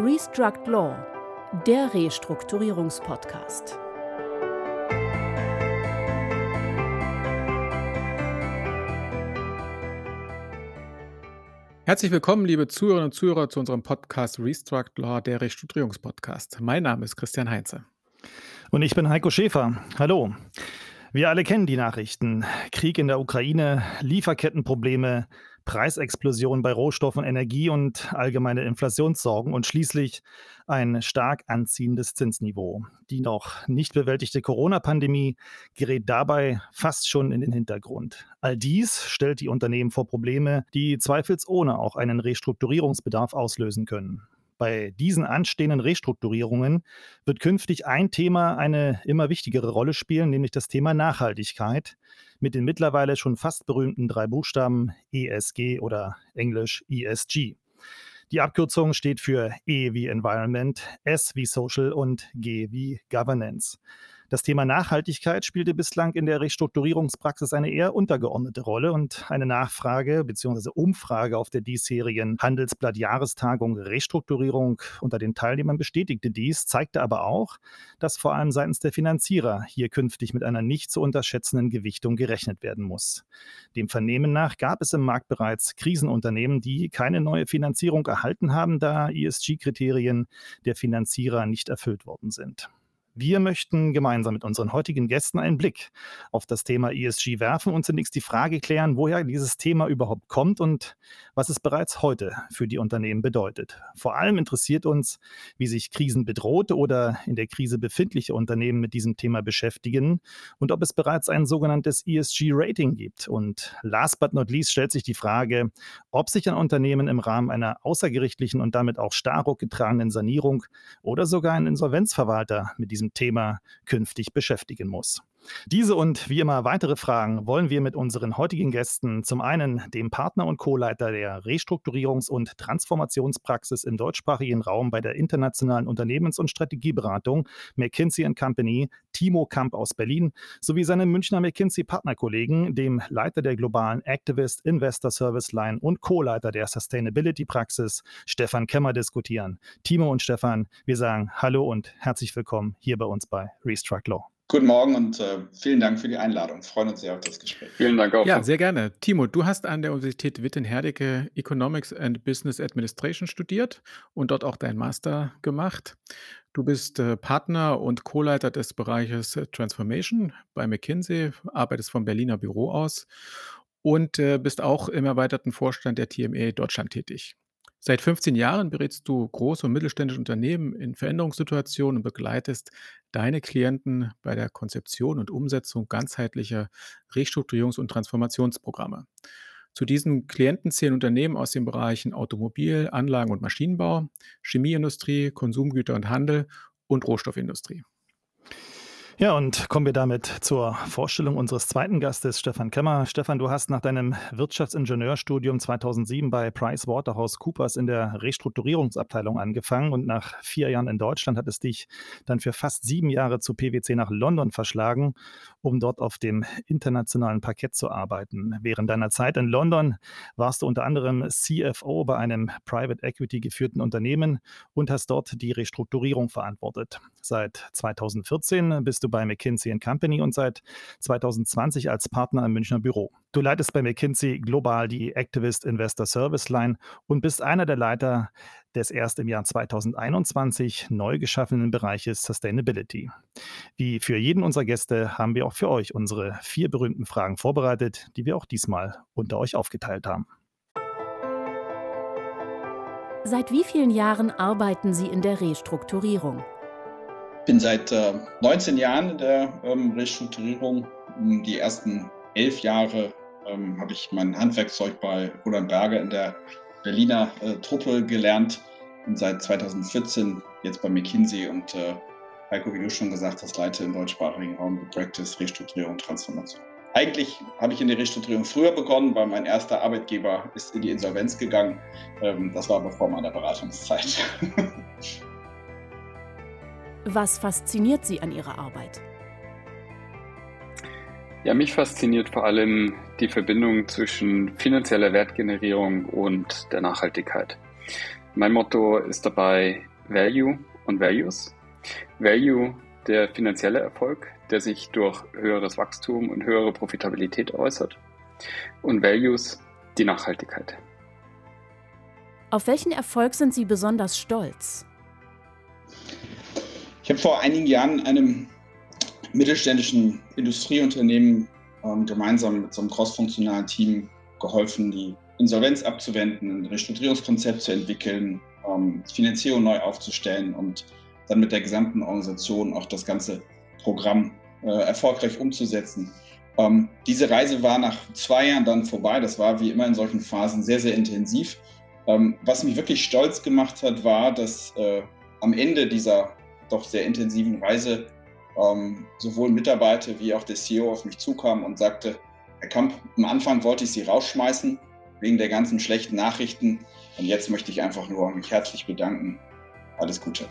Restruct Law, der Restrukturierungspodcast. Herzlich willkommen, liebe Zuhörerinnen und Zuhörer, zu unserem Podcast Restruct Law, der Restrukturierungspodcast. Mein Name ist Christian Heinze. Und ich bin Heiko Schäfer. Hallo. Wir alle kennen die Nachrichten. Krieg in der Ukraine, Lieferkettenprobleme, Preisexplosion bei Rohstoffen Energie und allgemeine Inflationssorgen und schließlich ein stark anziehendes Zinsniveau. Die noch nicht bewältigte Corona-Pandemie gerät dabei fast schon in den Hintergrund. All dies stellt die Unternehmen vor Probleme, die zweifelsohne auch einen Restrukturierungsbedarf auslösen können. Bei diesen anstehenden Restrukturierungen wird künftig ein Thema eine immer wichtigere Rolle spielen, nämlich das Thema Nachhaltigkeit mit den mittlerweile schon fast berühmten drei Buchstaben ESG oder Englisch ESG. Die Abkürzung steht für E wie Environment, S wie Social und G wie Governance. Das Thema Nachhaltigkeit spielte bislang in der Restrukturierungspraxis eine eher untergeordnete Rolle und eine Nachfrage bzw. Umfrage auf der diesjährigen Handelsblatt-Jahrestagung Restrukturierung unter den Teilnehmern bestätigte dies, zeigte aber auch, dass vor allem seitens der Finanzierer hier künftig mit einer nicht zu unterschätzenden Gewichtung gerechnet werden muss. Dem Vernehmen nach gab es im Markt bereits Krisenunternehmen, die keine neue Finanzierung erhalten haben, da ESG-Kriterien der Finanzierer nicht erfüllt worden sind. Wir möchten gemeinsam mit unseren heutigen Gästen einen Blick auf das Thema ESG werfen und zunächst die Frage klären, woher dieses Thema überhaupt kommt und was es bereits heute für die Unternehmen bedeutet. Vor allem interessiert uns, wie sich krisenbedrohte oder in der Krise befindliche Unternehmen mit diesem Thema beschäftigen und ob es bereits ein sogenanntes ESG-Rating gibt. Und last but not least stellt sich die Frage, ob sich ein Unternehmen im Rahmen einer außergerichtlichen und damit auch Starruck getragenen Sanierung oder sogar ein Insolvenzverwalter mit diesem Thema künftig beschäftigen muss. Diese und wie immer weitere Fragen wollen wir mit unseren heutigen Gästen, zum einen dem Partner und Co-Leiter der Restrukturierungs- und Transformationspraxis im deutschsprachigen Raum bei der internationalen Unternehmens- und Strategieberatung McKinsey Company, Timo Kamp aus Berlin, sowie seinem Münchner McKinsey-Partnerkollegen, dem Leiter der globalen Activist Investor Service Line und Co-Leiter der Sustainability-Praxis, Stefan Kemmer, diskutieren. Timo und Stefan, wir sagen Hallo und herzlich willkommen hier bei uns bei Restruct Law. Guten Morgen und äh, vielen Dank für die Einladung. Wir freuen uns sehr auf das Gespräch. Vielen Dank auch. Ja, sehr gerne. Timo, du hast an der Universität Witten-Herdecke Economics and Business Administration studiert und dort auch deinen Master gemacht. Du bist äh, Partner und Co-Leiter des Bereiches äh, Transformation bei McKinsey, arbeitest vom Berliner Büro aus und äh, bist auch im erweiterten Vorstand der TME Deutschland tätig. Seit 15 Jahren berätst du große und mittelständische Unternehmen in Veränderungssituationen und begleitest deine Klienten bei der Konzeption und Umsetzung ganzheitlicher Restrukturierungs- und Transformationsprogramme. Zu diesen Klienten zählen Unternehmen aus den Bereichen Automobil, Anlagen- und Maschinenbau, Chemieindustrie, Konsumgüter und Handel und Rohstoffindustrie. Ja, und kommen wir damit zur Vorstellung unseres zweiten Gastes, Stefan Kemmer. Stefan, du hast nach deinem Wirtschaftsingenieurstudium 2007 bei PricewaterhouseCoopers in der Restrukturierungsabteilung angefangen und nach vier Jahren in Deutschland hat es dich dann für fast sieben Jahre zu PwC nach London verschlagen, um dort auf dem internationalen Parkett zu arbeiten. Während deiner Zeit in London warst du unter anderem CFO bei einem Private Equity geführten Unternehmen und hast dort die Restrukturierung verantwortet. Seit 2014 bist du du bei McKinsey Company und seit 2020 als Partner im Münchner Büro. Du leitest bei McKinsey global die Activist Investor Service Line und bist einer der Leiter des erst im Jahr 2021 neu geschaffenen Bereiches Sustainability. Wie für jeden unserer Gäste haben wir auch für euch unsere vier berühmten Fragen vorbereitet, die wir auch diesmal unter euch aufgeteilt haben. Seit wie vielen Jahren arbeiten Sie in der Restrukturierung? Bin seit äh, 19 Jahren in der ähm, Restrukturierung. Die ersten elf Jahre ähm, habe ich mein Handwerkzeug bei Roland Berger in der Berliner äh, Truppe gelernt und seit 2014 jetzt bei McKinsey und äh, Heiko, wie du schon gesagt hast, leite im deutschsprachigen Raum die Practice Restrukturierung und Transformation. Eigentlich habe ich in die Restrukturierung früher begonnen, weil mein erster Arbeitgeber ist in die Insolvenz gegangen. Ähm, das war aber vor meiner Beratungszeit. Was fasziniert Sie an Ihrer Arbeit? Ja, mich fasziniert vor allem die Verbindung zwischen finanzieller Wertgenerierung und der Nachhaltigkeit. Mein Motto ist dabei, Value und Values. Value der finanzielle Erfolg, der sich durch höheres Wachstum und höhere Profitabilität äußert. Und Values die Nachhaltigkeit. Auf welchen Erfolg sind Sie besonders stolz? Ich habe vor einigen Jahren einem mittelständischen Industrieunternehmen ähm, gemeinsam mit so einem crossfunktionalen Team geholfen, die Insolvenz abzuwenden, ein Restrukturierungskonzept zu entwickeln, ähm, Finanzierung neu aufzustellen und dann mit der gesamten Organisation auch das ganze Programm äh, erfolgreich umzusetzen. Ähm, diese Reise war nach zwei Jahren dann vorbei. Das war wie immer in solchen Phasen sehr, sehr intensiv. Ähm, was mich wirklich stolz gemacht hat, war, dass äh, am Ende dieser doch sehr intensiven Reise ähm, sowohl Mitarbeiter wie auch der CEO auf mich zukam und sagte, Herr Kamp, am Anfang wollte ich Sie rausschmeißen wegen der ganzen schlechten Nachrichten und jetzt möchte ich einfach nur mich herzlich bedanken. Alles Gute.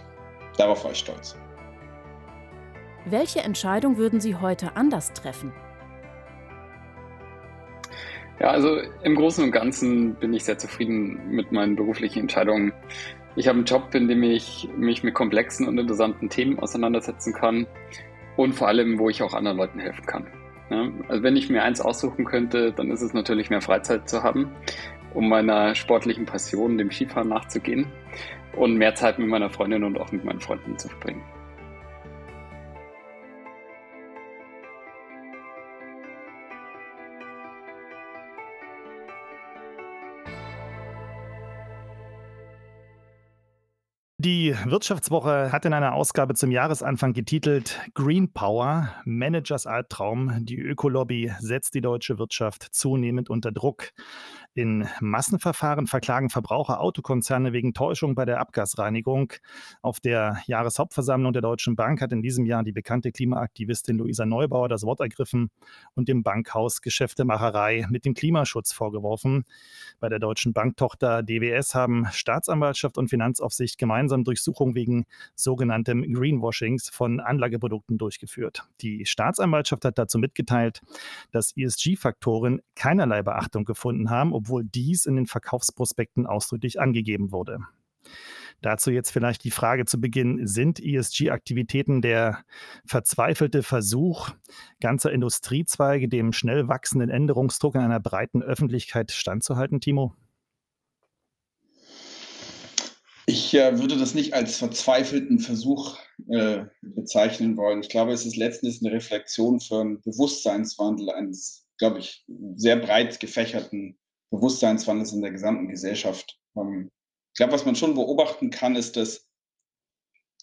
Darauf war ich stolz. Welche Entscheidung würden Sie heute anders treffen? Ja, also im Großen und Ganzen bin ich sehr zufrieden mit meinen beruflichen Entscheidungen. Ich habe einen Job, in dem ich mich mit komplexen und interessanten Themen auseinandersetzen kann und vor allem, wo ich auch anderen Leuten helfen kann. Ja, also wenn ich mir eins aussuchen könnte, dann ist es natürlich mehr Freizeit zu haben, um meiner sportlichen Passion, dem Skifahren nachzugehen und mehr Zeit mit meiner Freundin und auch mit meinen Freunden zu verbringen. Die Wirtschaftswoche hat in einer Ausgabe zum Jahresanfang getitelt Green Power, Managers Albtraum. Die Ökolobby setzt die deutsche Wirtschaft zunehmend unter Druck. In Massenverfahren verklagen Verbraucher Autokonzerne wegen Täuschung bei der Abgasreinigung. Auf der Jahreshauptversammlung der Deutschen Bank hat in diesem Jahr die bekannte Klimaaktivistin Luisa Neubauer das Wort ergriffen und dem Bankhaus Geschäftemacherei mit dem Klimaschutz vorgeworfen. Bei der Deutschen Banktochter DWS haben Staatsanwaltschaft und Finanzaufsicht gemeinsam Durchsuchungen wegen sogenanntem Greenwashings von Anlageprodukten durchgeführt. Die Staatsanwaltschaft hat dazu mitgeteilt, dass ESG-Faktoren keinerlei Beachtung gefunden haben, obwohl obwohl dies in den Verkaufsprospekten ausdrücklich angegeben wurde. Dazu jetzt vielleicht die Frage zu Beginn, sind ESG-Aktivitäten der verzweifelte Versuch ganzer Industriezweige dem schnell wachsenden Änderungsdruck in einer breiten Öffentlichkeit standzuhalten, Timo? Ich äh, würde das nicht als verzweifelten Versuch äh, bezeichnen wollen. Ich glaube, es ist letztendlich eine Reflexion für einen Bewusstseinswandel eines, glaube ich, sehr breit gefächerten Bewusstseinswandels in der gesamten Gesellschaft. Ähm, ich glaube, was man schon beobachten kann, ist, dass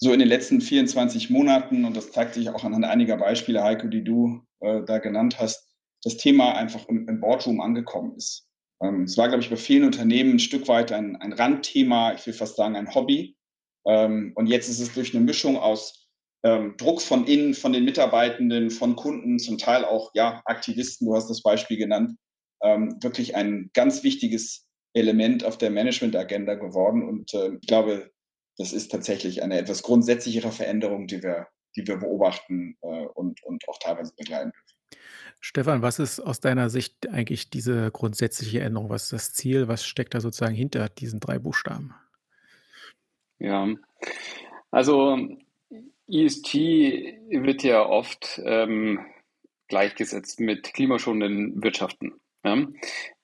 so in den letzten 24 Monaten, und das zeigt sich auch anhand einiger Beispiele, Heiko, die du äh, da genannt hast, das Thema einfach im, im Boardroom angekommen ist. Ähm, es war, glaube ich, bei vielen Unternehmen ein Stück weit ein, ein Randthema, ich will fast sagen ein Hobby. Ähm, und jetzt ist es durch eine Mischung aus ähm, Druck von innen, von den Mitarbeitenden, von Kunden, zum Teil auch ja, Aktivisten, du hast das Beispiel genannt, ähm, wirklich ein ganz wichtiges Element auf der Management-Agenda geworden. Und äh, ich glaube, das ist tatsächlich eine etwas grundsätzlichere Veränderung, die wir, die wir beobachten äh, und, und auch teilweise begleiten dürfen. Stefan, was ist aus deiner Sicht eigentlich diese grundsätzliche Änderung? Was ist das Ziel? Was steckt da sozusagen hinter diesen drei Buchstaben? Ja, also ESG wird ja oft ähm, gleichgesetzt mit klimaschonenden Wirtschaften. Ja.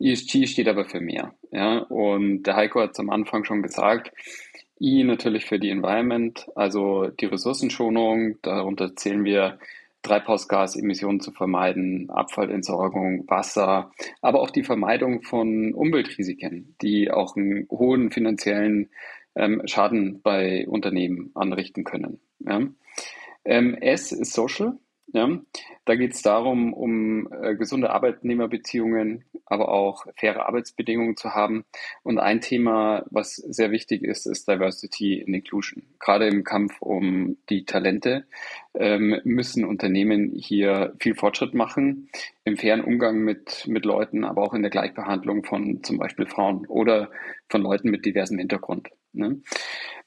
ESG steht aber für mehr. Ja. Und der Heiko hat es am Anfang schon gesagt, I natürlich für die Environment, also die Ressourcenschonung, darunter zählen wir Treibhausgasemissionen zu vermeiden, Abfallentsorgung, Wasser, aber auch die Vermeidung von Umweltrisiken, die auch einen hohen finanziellen ähm, Schaden bei Unternehmen anrichten können. Ja. Ähm, S ist Social, ja, da geht es darum, um äh, gesunde Arbeitnehmerbeziehungen, aber auch faire Arbeitsbedingungen zu haben. Und ein Thema, was sehr wichtig ist, ist Diversity and Inclusion. Gerade im Kampf um die Talente ähm, müssen Unternehmen hier viel Fortschritt machen im fairen Umgang mit, mit Leuten, aber auch in der Gleichbehandlung von zum Beispiel Frauen oder von Leuten mit diversem Hintergrund. Ne?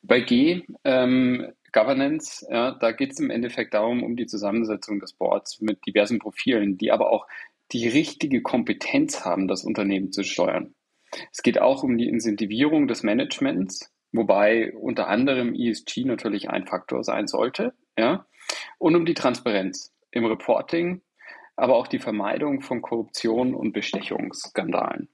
Bei G ähm, Governance, ja, da geht es im Endeffekt darum, um die Zusammensetzung des Boards mit diversen Profilen, die aber auch die richtige Kompetenz haben, das Unternehmen zu steuern. Es geht auch um die Incentivierung des Managements, wobei unter anderem ESG natürlich ein Faktor sein sollte, ja, und um die Transparenz im Reporting, aber auch die Vermeidung von Korruption und Bestechungsskandalen.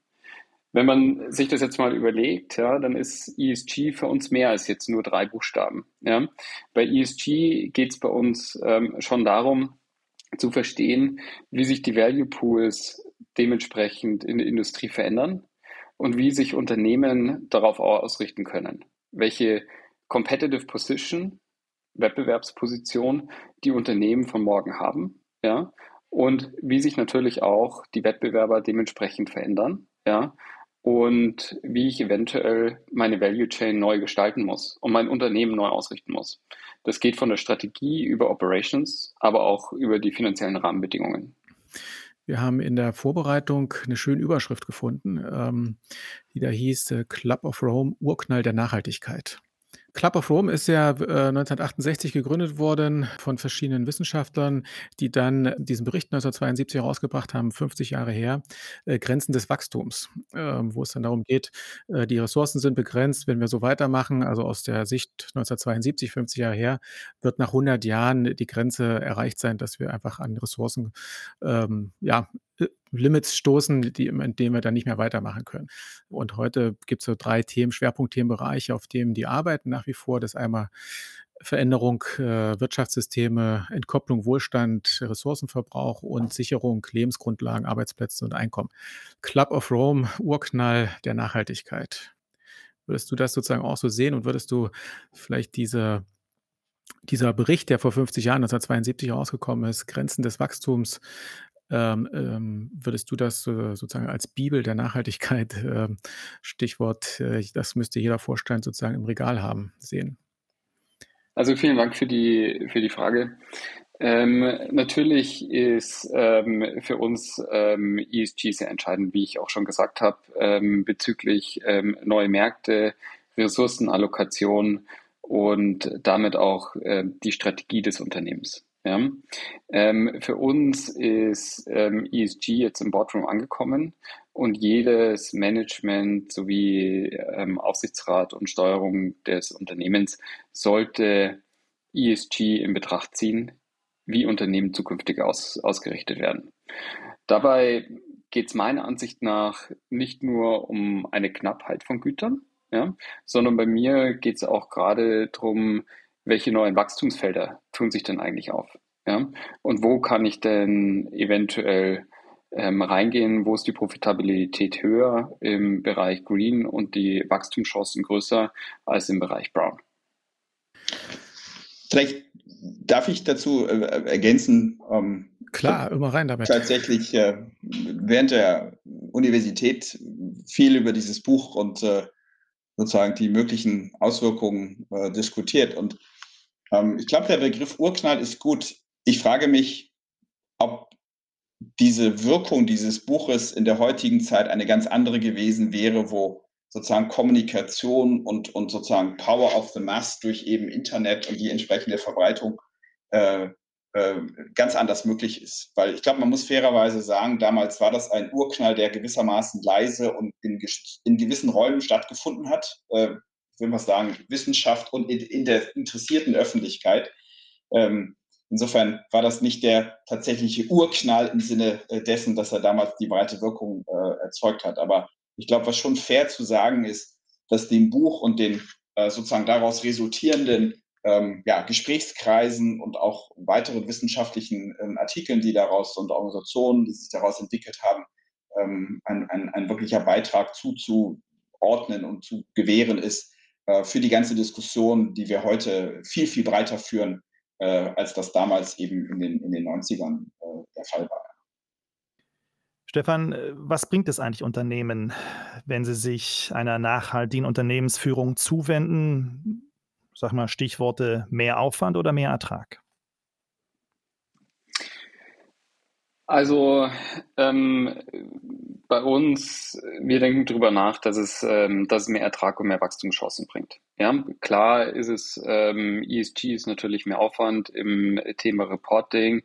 Wenn man sich das jetzt mal überlegt, ja, dann ist ESG für uns mehr als jetzt nur drei Buchstaben. Ja. Bei ESG geht es bei uns ähm, schon darum, zu verstehen, wie sich die Value Pools dementsprechend in der Industrie verändern und wie sich Unternehmen darauf ausrichten können. Welche Competitive Position, Wettbewerbsposition die Unternehmen von morgen haben, ja, und wie sich natürlich auch die Wettbewerber dementsprechend verändern, ja, und wie ich eventuell meine Value Chain neu gestalten muss und mein Unternehmen neu ausrichten muss. Das geht von der Strategie über Operations, aber auch über die finanziellen Rahmenbedingungen. Wir haben in der Vorbereitung eine schöne Überschrift gefunden, ähm, die da hieß äh, Club of Rome, Urknall der Nachhaltigkeit. Club of Rome ist ja, äh, 1968 gegründet worden von verschiedenen Wissenschaftlern, die dann diesen Bericht 1972 herausgebracht haben, 50 Jahre her, äh, „Grenzen des Wachstums“, ähm, wo es dann darum geht, äh, die Ressourcen sind begrenzt. Wenn wir so weitermachen, also aus der Sicht 1972, 50 Jahre her, wird nach 100 Jahren die Grenze erreicht sein, dass wir einfach an Ressourcen, ähm, ja, äh, Limits stoßen, die in denen wir dann nicht mehr weitermachen können. Und heute gibt es so drei Themen, Schwerpunktthemenbereiche, auf denen die arbeiten nach wie vor. Das einmal Veränderung äh, Wirtschaftssysteme, Entkopplung Wohlstand, Ressourcenverbrauch und Sicherung Lebensgrundlagen, Arbeitsplätze und Einkommen. Club of Rome, Urknall der Nachhaltigkeit. Würdest du das sozusagen auch so sehen und würdest du vielleicht diese dieser Bericht, der vor 50 Jahren, 1972 rausgekommen ist, Grenzen des Wachstums, ähm, ähm, würdest du das äh, sozusagen als Bibel der Nachhaltigkeit, äh, Stichwort, äh, das müsste jeder Vorstand sozusagen im Regal haben, sehen? Also vielen Dank für die, für die Frage. Ähm, natürlich ist ähm, für uns ähm, ESG sehr entscheidend, wie ich auch schon gesagt habe, ähm, bezüglich ähm, neue Märkte, Ressourcenallokation und damit auch äh, die Strategie des Unternehmens. Ja. Ähm, für uns ist ähm, ESG jetzt im Boardroom angekommen und jedes Management sowie ähm, Aufsichtsrat und Steuerung des Unternehmens sollte ESG in Betracht ziehen, wie Unternehmen zukünftig aus, ausgerichtet werden. Dabei geht es meiner Ansicht nach nicht nur um eine Knappheit von Gütern, ja, sondern bei mir geht es auch gerade darum, welche neuen Wachstumsfelder tun sich denn eigentlich auf? Ja? Und wo kann ich denn eventuell ähm, reingehen? Wo ist die Profitabilität höher im Bereich Green und die Wachstumschancen größer als im Bereich Brown? Vielleicht darf ich dazu äh, ergänzen. Ähm, Klar, immer rein damit. Tatsächlich äh, während der Universität viel über dieses Buch und äh, sozusagen die möglichen Auswirkungen äh, diskutiert. Und ähm, ich glaube, der Begriff Urknall ist gut. Ich frage mich, ob diese Wirkung dieses Buches in der heutigen Zeit eine ganz andere gewesen wäre, wo sozusagen Kommunikation und, und sozusagen Power of the Mass durch eben Internet und die entsprechende Verbreitung äh, ganz anders möglich ist. Weil ich glaube, man muss fairerweise sagen, damals war das ein Urknall, der gewissermaßen leise und in, in gewissen Räumen stattgefunden hat. Äh, will mal sagen, Wissenschaft und in, in der interessierten Öffentlichkeit. Ähm, insofern war das nicht der tatsächliche Urknall im Sinne äh, dessen, dass er damals die breite Wirkung äh, erzeugt hat. Aber ich glaube, was schon fair zu sagen ist, dass dem Buch und den äh, sozusagen daraus resultierenden ähm, ja, Gesprächskreisen und auch weiteren wissenschaftlichen ähm, Artikeln, die daraus und Organisationen, die sich daraus entwickelt haben, ähm, ein, ein, ein, wirklicher Beitrag zuzuordnen und zu gewähren ist äh, für die ganze Diskussion, die wir heute viel, viel breiter führen, äh, als das damals eben in den, in den 90ern äh, der Fall war. Stefan, äh, was bringt es eigentlich Unternehmen, wenn sie sich einer nachhaltigen Unternehmensführung zuwenden? Sag mal Stichworte mehr Aufwand oder mehr Ertrag? Also ähm, bei uns, wir denken darüber nach, dass es, ähm, dass es mehr Ertrag und mehr Wachstumschancen bringt. Ja, klar ist es, ähm, ESG ist natürlich mehr Aufwand im Thema Reporting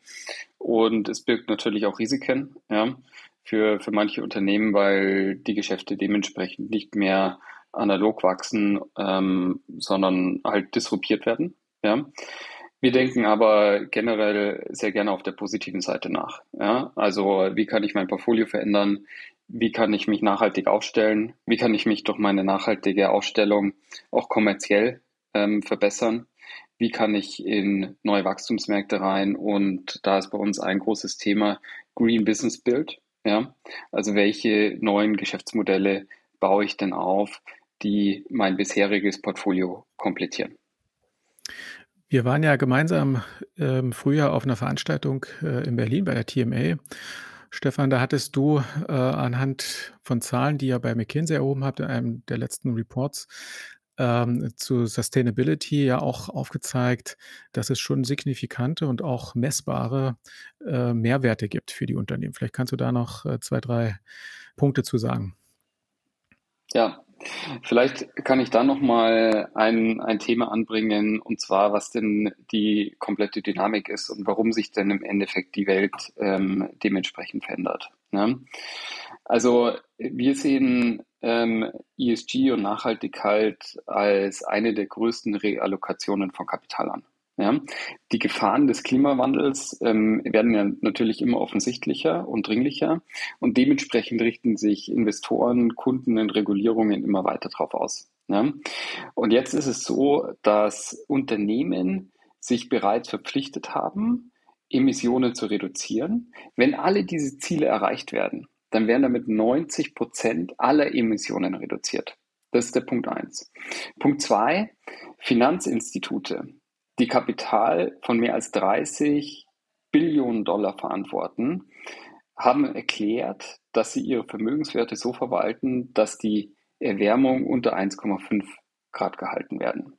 und es birgt natürlich auch Risiken ja, für, für manche Unternehmen, weil die Geschäfte dementsprechend nicht mehr analog wachsen, ähm, sondern halt disruptiert werden. Ja. Wir denken aber generell sehr gerne auf der positiven Seite nach. Ja. Also wie kann ich mein Portfolio verändern? Wie kann ich mich nachhaltig aufstellen? Wie kann ich mich durch meine nachhaltige Aufstellung auch kommerziell ähm, verbessern? Wie kann ich in neue Wachstumsmärkte rein? Und da ist bei uns ein großes Thema Green Business Build. Ja, also welche neuen Geschäftsmodelle baue ich denn auf, die mein bisheriges Portfolio komplettieren? Wir waren ja gemeinsam im Frühjahr auf einer Veranstaltung äh, in Berlin bei der TMA. Stefan, da hattest du äh, anhand von Zahlen, die ihr bei McKinsey erhoben habt, in einem der letzten Reports, ähm, zu Sustainability ja auch aufgezeigt, dass es schon signifikante und auch messbare äh, Mehrwerte gibt für die Unternehmen. Vielleicht kannst du da noch äh, zwei, drei Punkte zu sagen. Ja, vielleicht kann ich da nochmal ein, ein Thema anbringen, und zwar, was denn die komplette Dynamik ist und warum sich denn im Endeffekt die Welt ähm, dementsprechend verändert. Ne? Also wir sehen ähm, ESG und Nachhaltigkeit als eine der größten Reallokationen von Kapital an. Ja, die Gefahren des Klimawandels ähm, werden ja natürlich immer offensichtlicher und dringlicher und dementsprechend richten sich Investoren, Kunden und Regulierungen immer weiter darauf aus. Ja? Und jetzt ist es so, dass Unternehmen sich bereits verpflichtet haben, Emissionen zu reduzieren. Wenn alle diese Ziele erreicht werden, dann werden damit 90 Prozent aller Emissionen reduziert. Das ist der Punkt eins. Punkt zwei: Finanzinstitute die Kapital von mehr als 30 Billionen Dollar verantworten, haben erklärt, dass sie ihre Vermögenswerte so verwalten, dass die Erwärmung unter 1,5 Grad gehalten werden.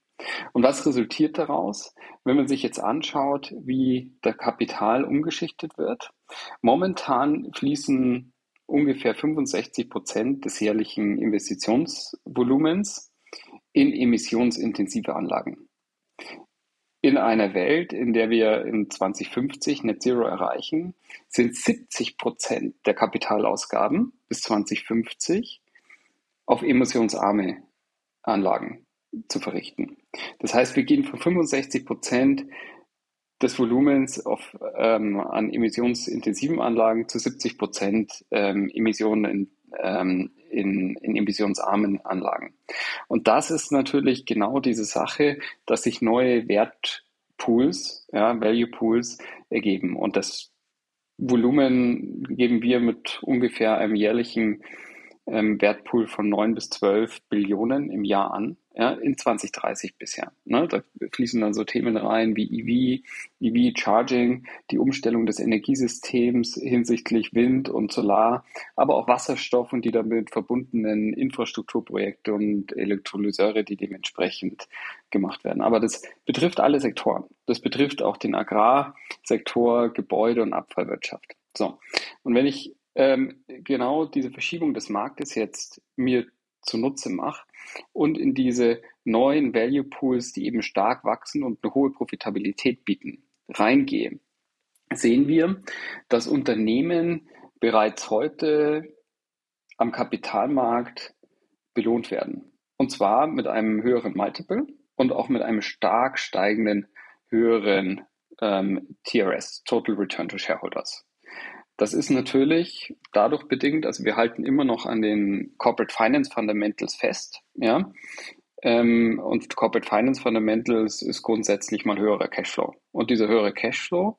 Und was resultiert daraus, wenn man sich jetzt anschaut, wie der Kapital umgeschichtet wird? Momentan fließen ungefähr 65 Prozent des jährlichen Investitionsvolumens in emissionsintensive Anlagen in einer Welt, in der wir in 2050 Net Zero erreichen, sind 70 Prozent der Kapitalausgaben bis 2050 auf emissionsarme Anlagen zu verrichten. Das heißt, wir gehen von 65 Prozent des Volumens auf, ähm, an emissionsintensiven Anlagen zu 70 Prozent ähm, Emissionen in, ähm, in, in emissionsarmen Anlagen. Und das ist natürlich genau diese Sache, dass sich neue Wertpools, ja, Value Pools ergeben. Und das Volumen geben wir mit ungefähr einem jährlichen ähm, Wertpool von 9 bis 12 Billionen im Jahr an ja, in 2030 bisher. Ne? Da fließen dann so Themen rein wie EV, EV-Charging, die Umstellung des Energiesystems hinsichtlich Wind und Solar, aber auch Wasserstoff und die damit verbundenen Infrastrukturprojekte und Elektrolyseure, die dementsprechend gemacht werden. Aber das betrifft alle Sektoren. Das betrifft auch den Agrarsektor, Gebäude und Abfallwirtschaft. So. Und wenn ich ähm, genau diese Verschiebung des Marktes jetzt mir zunutze mache und in diese neuen Value Pools, die eben stark wachsen und eine hohe Profitabilität bieten, reingehe, sehen wir, dass Unternehmen bereits heute am Kapitalmarkt belohnt werden. Und zwar mit einem höheren Multiple und auch mit einem stark steigenden höheren ähm, TRS, Total Return to Shareholders. Das ist natürlich dadurch bedingt, also wir halten immer noch an den Corporate Finance Fundamentals fest, ja. Ähm, und Corporate Finance Fundamentals ist grundsätzlich mal höherer Cashflow. Und dieser höhere Cashflow,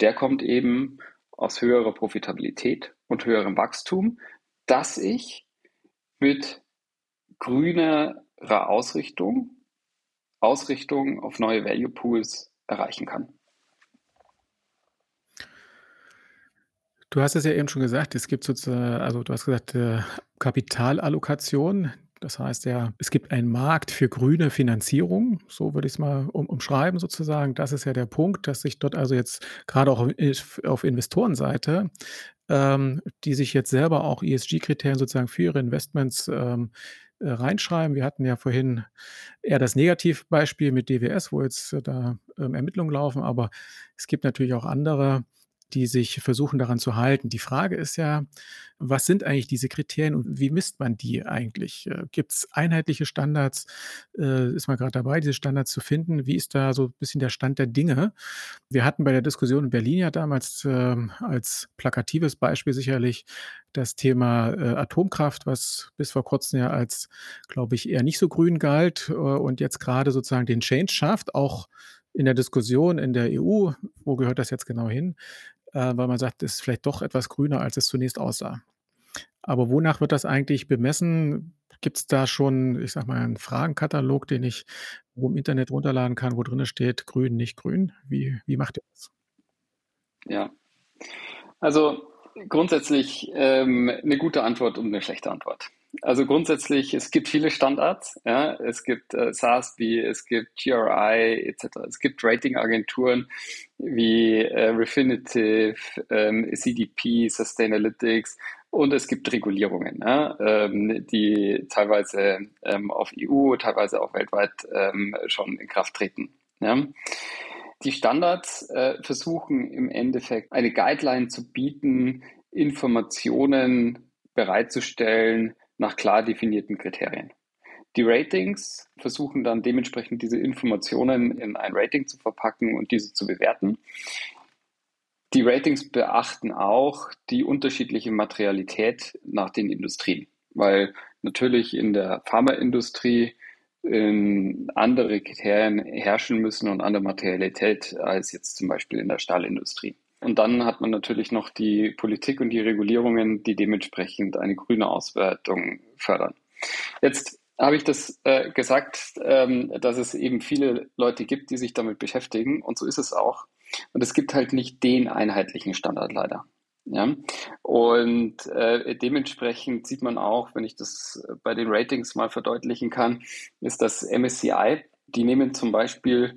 der kommt eben aus höherer Profitabilität und höherem Wachstum, das ich mit grünerer Ausrichtung, Ausrichtung auf neue Value Pools erreichen kann. Du hast es ja eben schon gesagt, es gibt sozusagen also, du hast gesagt, äh, Kapitalallokation. Das heißt ja, es gibt einen Markt für grüne Finanzierung, so würde ich's mal um umschreiben sozusagen. Das ist ja der Punkt, dass sich dort also jetzt gerade auch auf Investorenseite, ähm, die sich jetzt selber auch ESG-Kriterien sozusagen für ihre Investments, ähm, äh, reinschreiben. Wir hatten ja vorhin eher das Negativbeispiel mit DWS, wo jetzt äh, da, ähm, Ermittlungen laufen, aber es gibt natürlich auch andere die sich versuchen, daran zu halten. Die Frage ist ja, was sind eigentlich diese Kriterien und wie misst man die eigentlich? Äh, Gibt es einheitliche Standards? Äh, ist man gerade dabei, diese Standards zu finden? Wie ist da so ein bisschen der Stand der Dinge? Wir hatten bei der Diskussion in Berlin ja damals ähm, als plakatives Beispiel sicherlich das Thema äh, Atomkraft, was bis vor kurzem ja als, glaube ich, eher nicht so grün galt und jetzt gerade sozusagen den Change schafft, auch in der Diskussion in der EU, wo gehört das jetzt genau hin, äh, weil man sagt, es ist vielleicht doch etwas grüner, als es zunächst aussah. Aber wonach wird das eigentlich bemessen? Gibt es da schon, ich sage mal, einen Fragenkatalog, den ich im Internet runterladen kann, wo drin steht, grün, nicht grün? Wie, wie macht ihr das? Ja, also grundsätzlich ähm, eine gute Antwort und eine schlechte Antwort. Also grundsätzlich, es gibt viele Standards. Ja? Es gibt äh, SASB, es gibt GRI etc. Es gibt Ratingagenturen wie äh, Refinitiv, ähm, CDP, Sustainalytics und es gibt Regulierungen, ja? ähm, die teilweise ähm, auf EU, teilweise auch weltweit ähm, schon in Kraft treten. Ja? Die Standards äh, versuchen im Endeffekt eine Guideline zu bieten, Informationen bereitzustellen, nach klar definierten Kriterien. Die Ratings versuchen dann dementsprechend diese Informationen in ein Rating zu verpacken und diese zu bewerten. Die Ratings beachten auch die unterschiedliche Materialität nach den Industrien, weil natürlich in der Pharmaindustrie ähm, andere Kriterien herrschen müssen und andere Materialität als jetzt zum Beispiel in der Stahlindustrie. Und dann hat man natürlich noch die Politik und die Regulierungen, die dementsprechend eine grüne Auswertung fördern. Jetzt habe ich das äh, gesagt, ähm, dass es eben viele Leute gibt, die sich damit beschäftigen. Und so ist es auch. Und es gibt halt nicht den einheitlichen Standard leider. Ja? Und äh, dementsprechend sieht man auch, wenn ich das bei den Ratings mal verdeutlichen kann, ist das MSCI, die nehmen zum Beispiel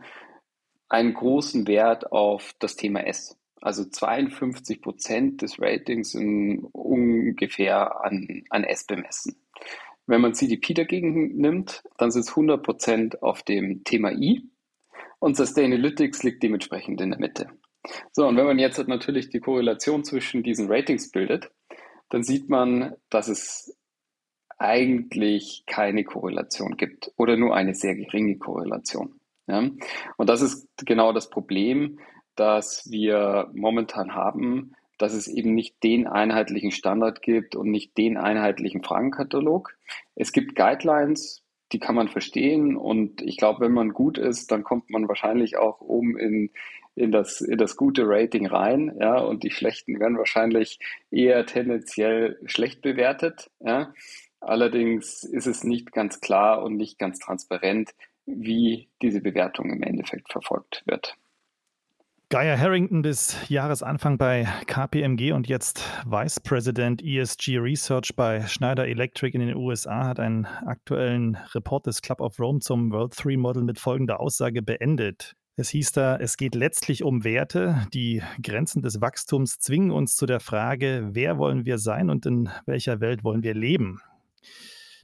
einen großen Wert auf das Thema S. Also 52 Prozent des Ratings sind ungefähr an, an S bemessen. Wenn man CDP dagegen nimmt, dann sind es 100 Prozent auf dem Thema I und Sustainalytics liegt dementsprechend in der Mitte. So, und wenn man jetzt natürlich die Korrelation zwischen diesen Ratings bildet, dann sieht man, dass es eigentlich keine Korrelation gibt oder nur eine sehr geringe Korrelation. Ja? Und das ist genau das Problem, dass wir momentan haben, dass es eben nicht den einheitlichen Standard gibt und nicht den einheitlichen Fragenkatalog. Es gibt Guidelines, die kann man verstehen und ich glaube, wenn man gut ist, dann kommt man wahrscheinlich auch oben in, in, das, in das gute Rating rein, ja, und die schlechten werden wahrscheinlich eher tendenziell schlecht bewertet, ja. Allerdings ist es nicht ganz klar und nicht ganz transparent, wie diese Bewertung im Endeffekt verfolgt wird. Guy Harrington bis Jahresanfang bei KPMG und jetzt Vice President ESG Research bei Schneider Electric in den USA hat einen aktuellen Report des Club of Rome zum World 3 Model mit folgender Aussage beendet. Es hieß da, es geht letztlich um Werte. Die Grenzen des Wachstums zwingen uns zu der Frage, wer wollen wir sein und in welcher Welt wollen wir leben?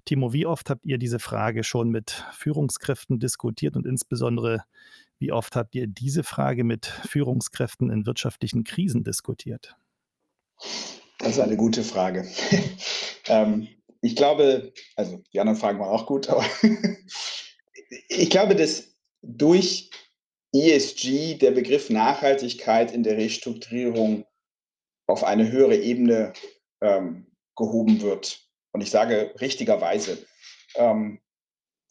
Timo, wie oft habt ihr diese Frage schon mit Führungskräften diskutiert und insbesondere wie oft habt ihr diese Frage mit Führungskräften in wirtschaftlichen Krisen diskutiert? Das ist eine gute Frage. ähm, ich glaube, also die anderen Fragen waren auch gut, aber ich glaube, dass durch ESG der Begriff Nachhaltigkeit in der Restrukturierung auf eine höhere Ebene ähm, gehoben wird. Und ich sage richtigerweise. Ähm,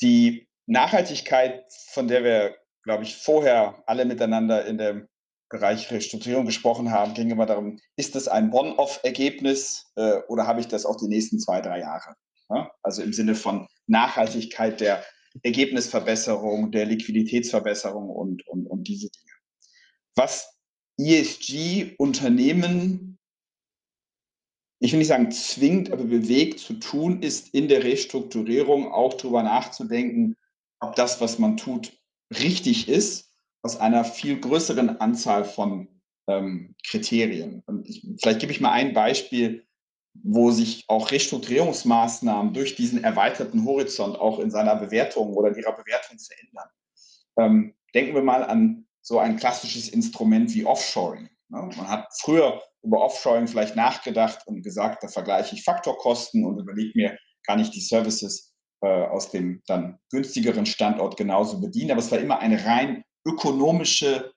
die Nachhaltigkeit, von der wir glaube ich, vorher alle miteinander in dem Bereich Restrukturierung gesprochen haben, ging immer darum, ist das ein One-Off-Ergebnis äh, oder habe ich das auch die nächsten zwei, drei Jahre? Ja? Also im Sinne von Nachhaltigkeit der Ergebnisverbesserung, der Liquiditätsverbesserung und, und, und diese Dinge. Was ESG-Unternehmen, ich will nicht sagen zwingt, aber bewegt zu tun, ist in der Restrukturierung auch darüber nachzudenken, ob das, was man tut, richtig ist, aus einer viel größeren Anzahl von ähm, Kriterien. Und ich, vielleicht gebe ich mal ein Beispiel, wo sich auch Restrukturierungsmaßnahmen durch diesen erweiterten Horizont auch in seiner Bewertung oder in ihrer Bewertung verändern. Ähm, denken wir mal an so ein klassisches Instrument wie Offshoring. Ne? Man hat früher über Offshoring vielleicht nachgedacht und gesagt, da vergleiche ich Faktorkosten und überlege mir, kann ich die Services aus dem dann günstigeren Standort genauso bedienen. Aber es war immer eine rein ökonomische,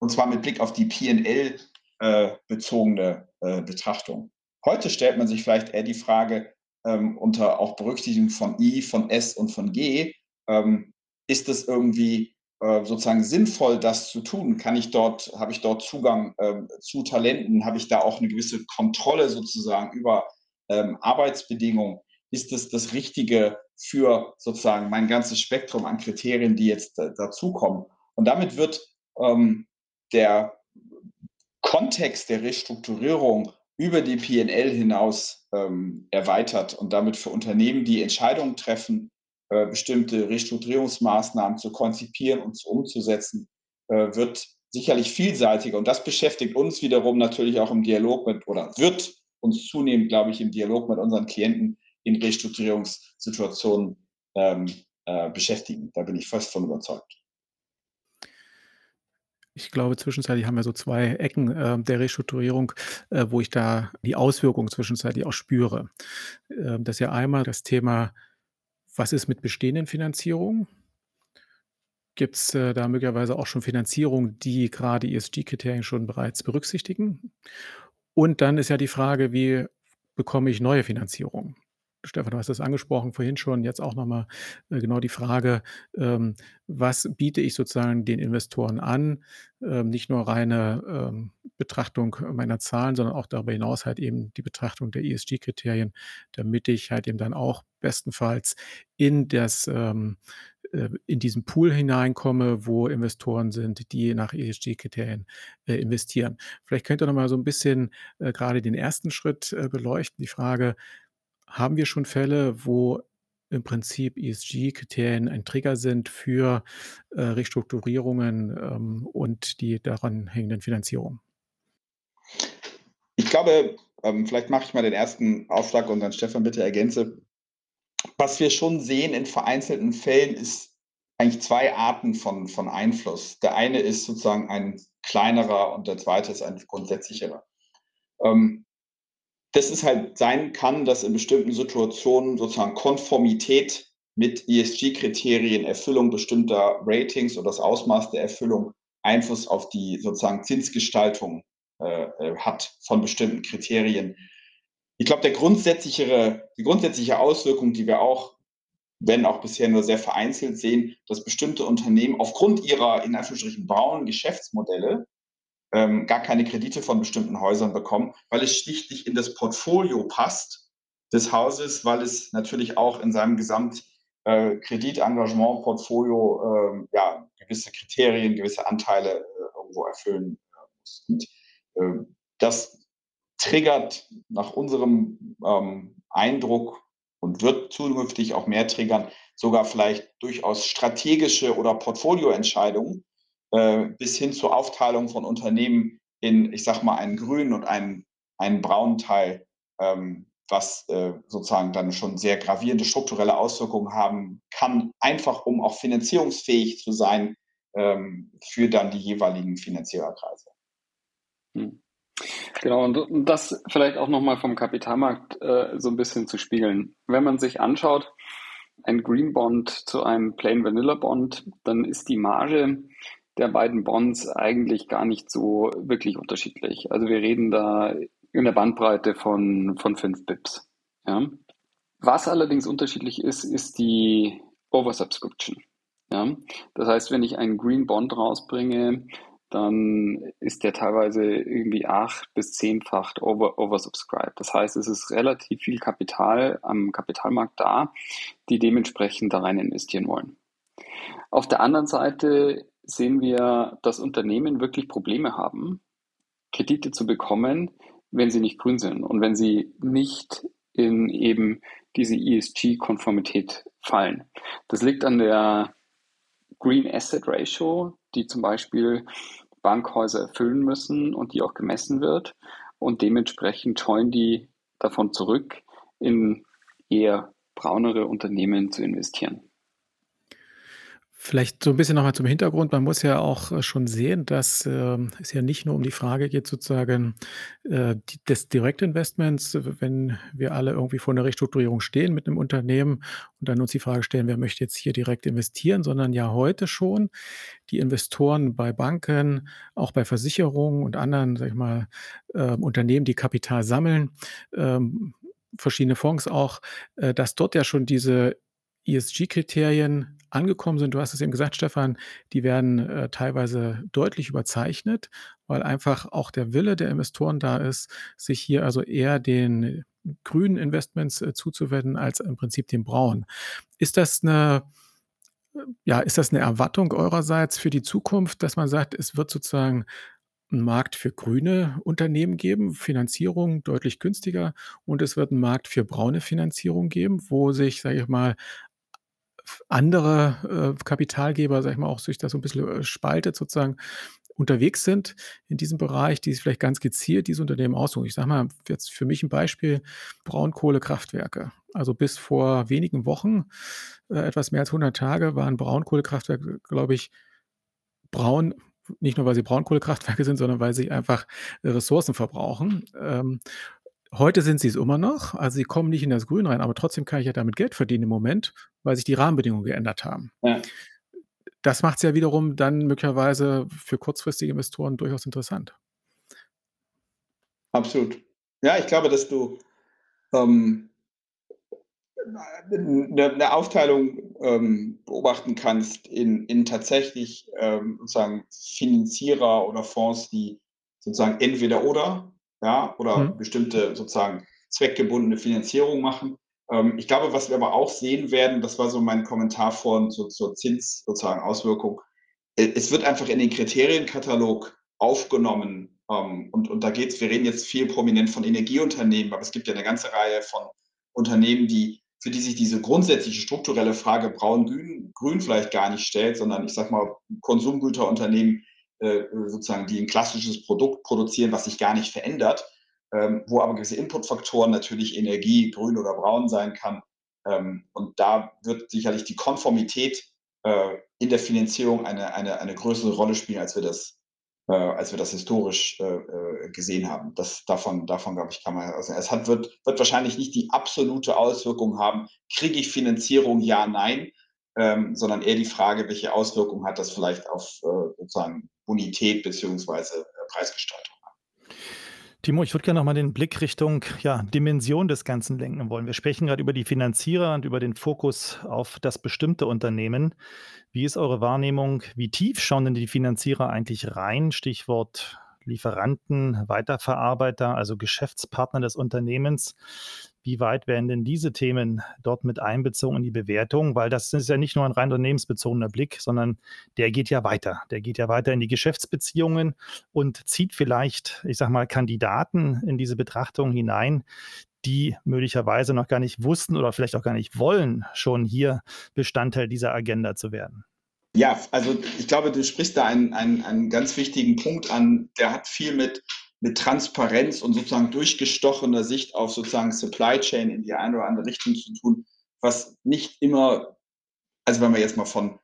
und zwar mit Blick auf die PL äh, bezogene äh, Betrachtung. Heute stellt man sich vielleicht eher die Frage, ähm, unter auch Berücksichtigung von I, von S und von G, ähm, ist es irgendwie äh, sozusagen sinnvoll, das zu tun? Kann ich dort, habe ich dort Zugang ähm, zu Talenten? Habe ich da auch eine gewisse Kontrolle sozusagen über ähm, Arbeitsbedingungen? Ist es das Richtige für sozusagen mein ganzes Spektrum an Kriterien, die jetzt äh, dazukommen? Und damit wird ähm, der Kontext der Restrukturierung über die PNL hinaus ähm, erweitert und damit für Unternehmen, die Entscheidungen treffen, äh, bestimmte Restrukturierungsmaßnahmen zu konzipieren und zu umzusetzen, äh, wird sicherlich vielseitiger. Und das beschäftigt uns wiederum natürlich auch im Dialog mit oder wird uns zunehmend, glaube ich, im Dialog mit unseren Klienten in Restrukturierungssituationen ähm, äh, beschäftigen. Da bin ich fest von überzeugt. Ich glaube, zwischenzeitlich haben wir so zwei Ecken äh, der Restrukturierung, äh, wo ich da die Auswirkungen zwischenzeitlich auch spüre. Äh, das ist ja einmal das Thema, was ist mit bestehenden Finanzierungen? Gibt es äh, da möglicherweise auch schon Finanzierungen, die gerade ESG-Kriterien schon bereits berücksichtigen? Und dann ist ja die Frage, wie bekomme ich neue Finanzierungen? Stefan, du hast das angesprochen vorhin schon, jetzt auch nochmal äh, genau die Frage, ähm, was biete ich sozusagen den Investoren an? Ähm, nicht nur reine ähm, Betrachtung meiner Zahlen, sondern auch darüber hinaus halt eben die Betrachtung der ESG-Kriterien, damit ich halt eben dann auch bestenfalls in das ähm, äh, in diesen Pool hineinkomme, wo Investoren sind, die nach ESG-Kriterien äh, investieren. Vielleicht könnt ihr noch mal so ein bisschen äh, gerade den ersten Schritt äh, beleuchten, die Frage, haben wir schon Fälle, wo im Prinzip ESG-Kriterien ein Trigger sind für, äh, Restrukturierungen, ähm, und die daran hängenden Finanzierungen? Ich glaube, ähm, vielleicht mache ich mal den ersten Aufschlag und dann Stefan bitte ergänze. Was wir schon sehen in vereinzelten Fällen ist eigentlich zwei Arten von von Einfluss. Der eine ist sozusagen ein kleinerer und der zweite ist ein grundsätzlicherer. Ähm dass es halt sein kann, dass in bestimmten Situationen sozusagen Konformität mit ESG-Kriterien, Erfüllung bestimmter Ratings oder das Ausmaß der Erfüllung Einfluss auf die sozusagen Zinsgestaltung äh, äh hat von bestimmten Kriterien. Ich glaube, der grundsätzlichere, die grundsätzliche Auswirkung, die wir auch, wenn auch bisher nur sehr vereinzelt sehen, dass bestimmte Unternehmen aufgrund ihrer in Anführungsstrichen braunen Geschäftsmodelle ähm, gar keine Kredite von bestimmten Häusern bekommen, weil es schlichtlich in das Portfolio passt des Hauses, weil es natürlich auch in seinem Gesamt äh, Kreditengagement, Portfolio, äh, ja, gewisse Kriterien, gewisse Anteile äh, irgendwo erfüllen äh, muss. Und äh, das triggert nach unserem ähm, Eindruck und wird zukünftig auch mehr triggern, sogar vielleicht durchaus strategische oder Portfolioentscheidungen, äh, bis hin zur Aufteilung von Unternehmen in, ich sag mal, einen grünen und einen, einen braunen Teil, ähm, was äh, sozusagen dann schon sehr gravierende strukturelle Auswirkungen haben kann, einfach um auch finanzierungsfähig zu sein ähm, für dann die jeweiligen Finanziererkreise. Hm. Genau, und das vielleicht auch nochmal vom Kapitalmarkt äh, so ein bisschen zu spiegeln. Wenn man sich anschaut, ein Green Bond zu einem Plain Vanilla Bond, dann ist die Marge der beiden Bonds eigentlich gar nicht so wirklich unterschiedlich. Also wir reden da in der Bandbreite von, von 5 Bips. Ja. Was allerdings unterschiedlich ist, ist die Oversubscription. Ja. Das heißt, wenn ich einen Green Bond rausbringe, dann ist der teilweise irgendwie acht bis zehnfach over, oversubscribed. Das heißt, es ist relativ viel Kapital am Kapitalmarkt da, die dementsprechend da rein investieren wollen. Auf der anderen Seite sehen wir, dass Unternehmen wirklich Probleme haben, Kredite zu bekommen, wenn sie nicht grün sind und wenn sie nicht in eben diese ESG-Konformität fallen. Das liegt an der Green Asset Ratio, die zum Beispiel Bankhäuser erfüllen müssen und die auch gemessen wird. Und dementsprechend scheuen die davon zurück, in eher braunere Unternehmen zu investieren. Vielleicht so 'n bisschen noch mal zum Hintergrund. Man muss ja auch, äh, schon sehen, dass, ähm, es ja nicht nur um die Frage geht sozusagen, äh, des Direktinvestments, w wenn wir alle irgendwie vor 'ner Restrukturierung stehen mit 'nem Unternehmen und dann uns die Frage stellen: „Wer möchte jetzt hier direkt investieren?“, sondern ja heute schon die Investoren bei Banken, auch bei Versicherungen und anderen, sage ich mal, ähm, Unternehmen, die Kapital sammeln, ähm, verschiedene Fonds auch, äh, dass dort ja schon diese ESG-Kriterien angekommen sind. Du hast es eben gesagt, Stefan, die werden, äh, teilweise deutlich überzeichnet, weil einfach auch der Wille der Investoren da ist, sich hier also eher den grünen Investments, äh, zuzuwenden als im Prinzip den braunen. Ist das 'ne ja, ist das 'ne Erwartung eurerseits für die Zukunft, dass man sagt, es wird sozusagen 'n Markt für grüne Unternehmen geben, Finanzierung deutlich günstiger und es wird 'n Markt für braune Finanzierung geben, wo sich, sage ich mal, andere, äh, Kapitalgeber, sage ich mal, auch sich da so 'n bisschen, äh, spaltet sozusagen, unterwegs sind in diesem Bereich, die sich vielleicht ganz gezielt diese Unternehmen aussuchen. Ich sage mal, jetzt für mich 'n Beispiel, Braunkohlekraftwerke. Also, bis vor wenigen Wochen, äh, etwas mehr als 100 Tage, waren Braunkohlekraftwerke, glaube ich, braun, nicht nur, weil sie Braunkohlekraftwerke sind, sondern weil sie einfach Ressourcen verbrauchen. Ähm, heute sind sie's immer noch. Also, sie kommen nicht in das Grün rein, aber trotzdem kann ich ja damit Geld verdienen im Moment, weil sich die Rahmenbedingungen geändert haben. Ja. Das macht's ja wiederum dann möglicherweise für kurzfristige Investoren durchaus interessant. Absolut. Ja, ich glaube, dass du, ähm 'ne 'ne Aufteilung, ähm, beobachten kannst in in tatsächlich, ähm, sozusagen Finanzierer oder Fonds, die sozusagen entweder-oder, ja, oder Mhm. bestimmte sozusagen zweckgebundene Finanzierung machen. Ähm, ich glaube, was wir aber auch sehen werden, das war so mein Kommentar vorhin zur zur Zins sozusagen Auswirkung. E es wird einfach in den Kriterienkatalog aufgenommen, ähm, und und da geht's wir reden jetzt viel prominent von Energieunternehmen, aber es gibt ja 'ne ganze Reihe von Unternehmen, die für die sich diese grundsätzliche strukturelle Frage braun-grün grün vielleicht gar nicht stellt, sondern ich sage mal, Konsumgüterunternehmen, äh, sozusagen, die 'n klassisches Produkt produzieren, was sich gar nicht verändert, ähm, wo aber gewisse Inputfaktoren natürlich Energie grün oder braun sein kann. Ähm, und da wird sicherlich die Konformität, äh, in der Finanzierung eine eine eine größere Rolle spielen, als wir das äh, als wir das historisch, äh, äh, gesehen haben. Das davon davon, glaube ich, kann man also, es hat wird wird wahrscheinlich nicht die absolute Auswirkung haben: „Kriege ich Finanzierung, ja, nein?“, ähm, sondern eher die Frage: „Welche Auswirkungen hat das vielleicht auf, äh, sozusagen Bonität beziehungsweise, äh, Preisgestaltung?“ Timo, ich würde gerne noch mal den Blick Richtung, ja, Dimension des Ganzen lenken wollen. Wir sprechen grad über die Finanzierer und über den Fokus auf das bestimmte Unternehmen. Wie ist eure Wahrnehmung? Wie tief schauen denn die Finanzierer eigentlich rein? Stichwort Lieferanten, Weiterverarbeiter, also Geschäftspartner des Unternehmens. Wie weit werden denn diese Themen dort mit einbezogen in die Bewertung? Weil das ist ja nicht nur 'n rein unternehmensbezogener Blick, sondern der geht ja weiter. Der geht ja weiter in die Geschäftsbeziehungen und zieht vielleicht, ich sage mal, Kandidaten in diese Betrachtung hinein, die möglicherweise noch gar nicht wussten oder vielleicht auch gar nicht wollen, schon hier Bestandteil dieser Agenda zu werden. Ja, also, ich glaube, du sprichst da einen einen einen ganz wichtigen Punkt an, der hat viel mit mit Transparenz und sozusagen durchgestochener Sicht auf sozusagen Supply Chain in die eine oder andere Richtung zu tun, was nicht immer also, wenn man jetzt mal von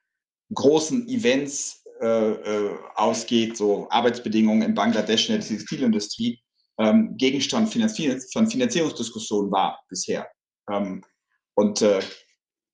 großen Events, äh, äh, ausgeht, so Arbeitsbedingungen in Bangladesch in der Textilindustrie, ähm, Gegenstand von Finanzierungsdiskussionen war bisher. Ähm, und, äh,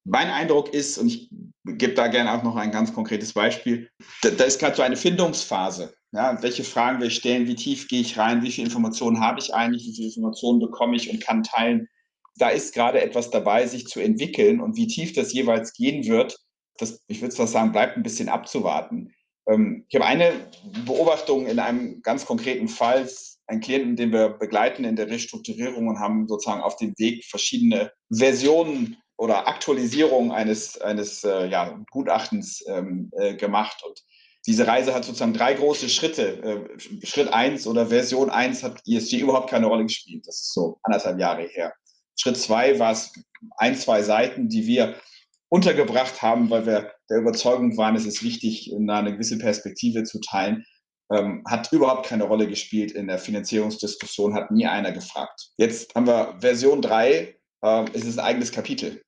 mein Eindruck ist, und ich gebe da gerne auch noch ein ganz konkretes Beispiel, da da ist grad so eine Findungsphase, ja? Welche Fragen wir stellen, wie tief gehe ich rein, wie viel Informationen habe ich eigentlich, wie viel Informationen bekomme ich und kann teilen? Da ist grade etwas dabei, sich zu entwickeln und wie tief das jeweils gehen wird, das ich würde fast sagen, bleibt 'n bisschen abzuwarten. Ähm, ich habe eine Beobachtung in einem ganz konkreten Fall, einen Klienten, den wir begleiten in der Restrukturierung und haben sozusagen auf dem Weg verschiedene Versionen oder Aktualisierungen eines eines, äh, ja, Gutachtens, ähm, äh, gemacht. Und diese Reise hat sozusagen 3 große Schritte. Äh, Sch Schritt 1 oder Version 1 hat ESG überhaupt keine Rolle gespielt. Das ist so 1 1/2 Jahre her. Schritt 2 war's 1, 2 Seiten, die wir untergebracht haben, weil wir der Überzeugung waren, es ist wichtig, da 'ne gewisse Perspektive zu teilen. Ähm, hat überhaupt keine Rolle gespielt in der Finanzierungsdiskussion, hat nie einer gefragt. Jetzt haben wir Version 3, ähm, es ist 'n eigenes Kapitel.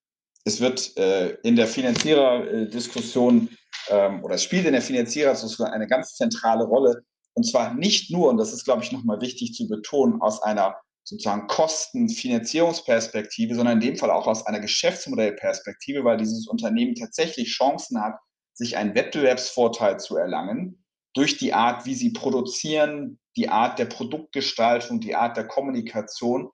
Es wird, äh, in der Finanzierer äh, Diskussion ähm, oder es spielt in der Finanziererdiskussion eine ganz zentrale Rolle. Und zwar nicht nur, und das ist, glaube ich, nochmal wichtig zu betonen, aus einer sozusagen Kosten-Finanzierungsperspektive, sondern in dem Fall auch aus einer Geschäftsmodellperspektive, weil dieses Unternehmen tatsächlich Chancen hat, sich einen Wettbewerbsvorteil zu erlangen durch die Art, wie sie produzieren, die Art der Produktgestaltung, die Art der Kommunikation.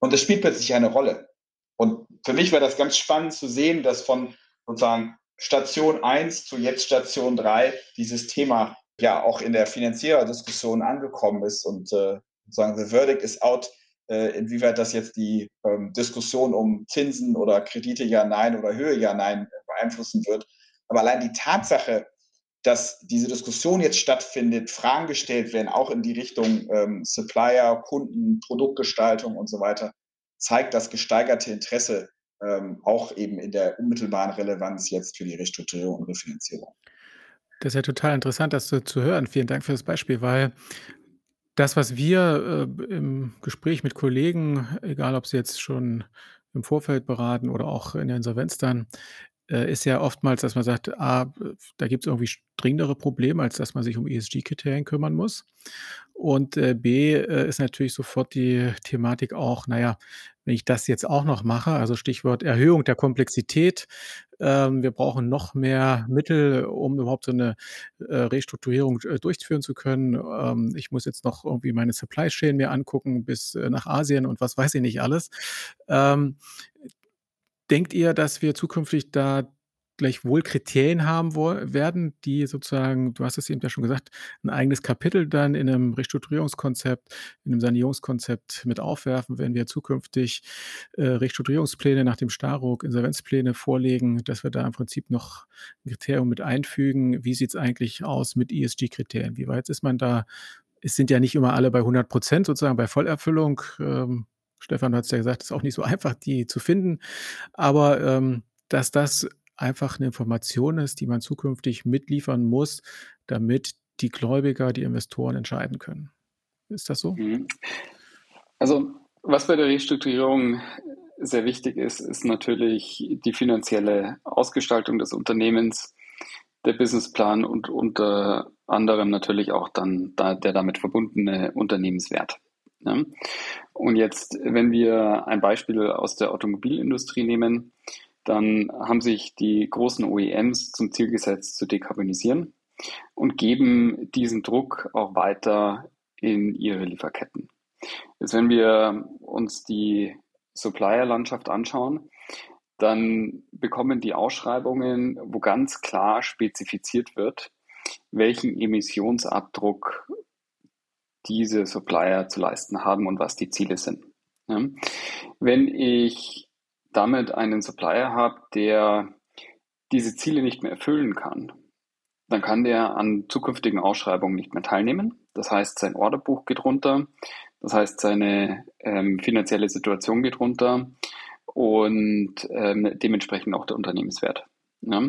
Und das spielt plötzlich eine Rolle. Und für mich war das ganz spannend zu sehen, dass von sozusagen Station 1 zu jetzt Station 3 dieses Thema ja auch in der Finanziererdiskussion angekommen ist und äh, sozusagen the verdict is out, äh, inwieweit das jetzt die ähm, Diskussion um Zinsen oder Kredite ja, nein oder Höhe ja, nein beeinflussen wird. Aber allein die Tatsache, dass diese Diskussion jetzt stattfindet, Fragen gestellt werden, auch in die Richtung ähm, Supplier, Kunden, Produktgestaltung und so weiter, zeigt das gesteigerte Interesse ähm, auch eben in der unmittelbaren Relevanz jetzt für die Restrukturierung und Refinanzierung. Das ist ja total interessant, das zu, hören. Vielen Dank für das Beispiel, weil das, was wir äh, im Gespräch mit Kollegen, egal ob sie jetzt schon im Vorfeld beraten oder auch in der Insolvenz dann, äh, ist ja oftmals, dass man sagt, ah, da gibt es irgendwie dringendere Probleme, als dass man sich um ESG-Kriterien kümmern muss. Und äh, B äh, ist natürlich sofort die Thematik auch, naja, wenn ich das jetzt auch noch mache, also Stichwort Erhöhung der Komplexität, ähm, wir brauchen noch mehr Mittel, um überhaupt so eine äh, Restrukturierung äh, durchführen zu können. Ähm, ich muss jetzt noch irgendwie meine Supply Chain mir angucken bis äh, nach Asien und was weiß ich nicht alles. Ähm, Denkt ihr, dass wir zukünftig da gleichwohl Kriterien haben werden, die sozusagen du hast es eben ja schon gesagt, ein eigenes Kapitel dann in einem Restrukturierungskonzept, in einem Sanierungskonzept mit aufwerfen, wenn wir zukünftig, äh, Restrukturierungspläne nach dem Staruk, Insolvenzpläne vorlegen, dass wir da im Prinzip noch 'n Kriterium mit einfügen. Wie sieht es eigentlich aus mit ESG-Kriterien? Wie weit ist man da? Es sind ja nicht immer alle bei 100% sozusagen bei Vollerfüllung. Ähm, Stefan, hast ja gesagt, es ist auch nicht so einfach, die zu finden. Aber, ähm, dass das einfach eine Information ist, die man zukünftig mitliefern muss, damit die Gläubiger, die Investoren entscheiden können. Ist das so? Mhm. Also, was bei der Restrukturierung sehr wichtig ist, ist natürlich die finanzielle Ausgestaltung des Unternehmens, der Businessplan und unter anderem natürlich auch dann da der damit verbundene Unternehmenswert. Ja. Und jetzt, wenn wir ein Beispiel aus der Automobilindustrie nehmen, dann haben sich die großen OEMs zum Ziel gesetzt, zu dekarbonisieren und geben diesen Druck auch weiter in ihre Lieferketten. Jetzt, wenn wir uns die Supplier-Landschaft anschauen, dann bekommen die Ausschreibungen, wo ganz klar spezifiziert wird, welchen Emissionsabdruck diese Supplier zu leisten haben und was die Ziele sind. Ja. Wenn ich damit einen Supplier habe, der diese Ziele nicht mehr erfüllen kann, dann kann der an zukünftigen Ausschreibungen nicht mehr teilnehmen. Das heißt, sein Orderbuch geht runter, das heißt, seine ähm, finanzielle Situation geht runter und ähm, dementsprechend auch der Unternehmenswert. Ja.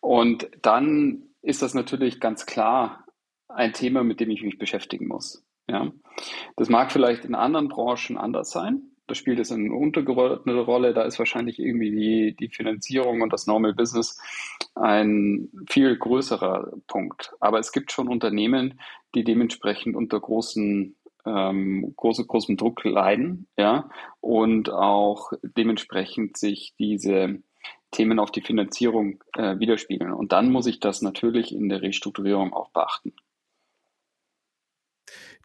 Und dann ist das natürlich ganz klar ein Thema, mit dem ich mich beschäftigen muss. Ja. Das mag vielleicht in anderen Branchen anders sein. Da spielt es eine untergeordnete Rolle. Da ist wahrscheinlich irgendwie die, die Finanzierung und das Normal Business ein viel größerer Punkt. Aber es gibt schon Unternehmen, die dementsprechend unter großen ähm, große, großem Druck leiden, ja, und auch dementsprechend sich diese Themen auf die Finanzierung äh, widerspiegeln. Und dann muss ich das natürlich in der Restrukturierung auch beachten.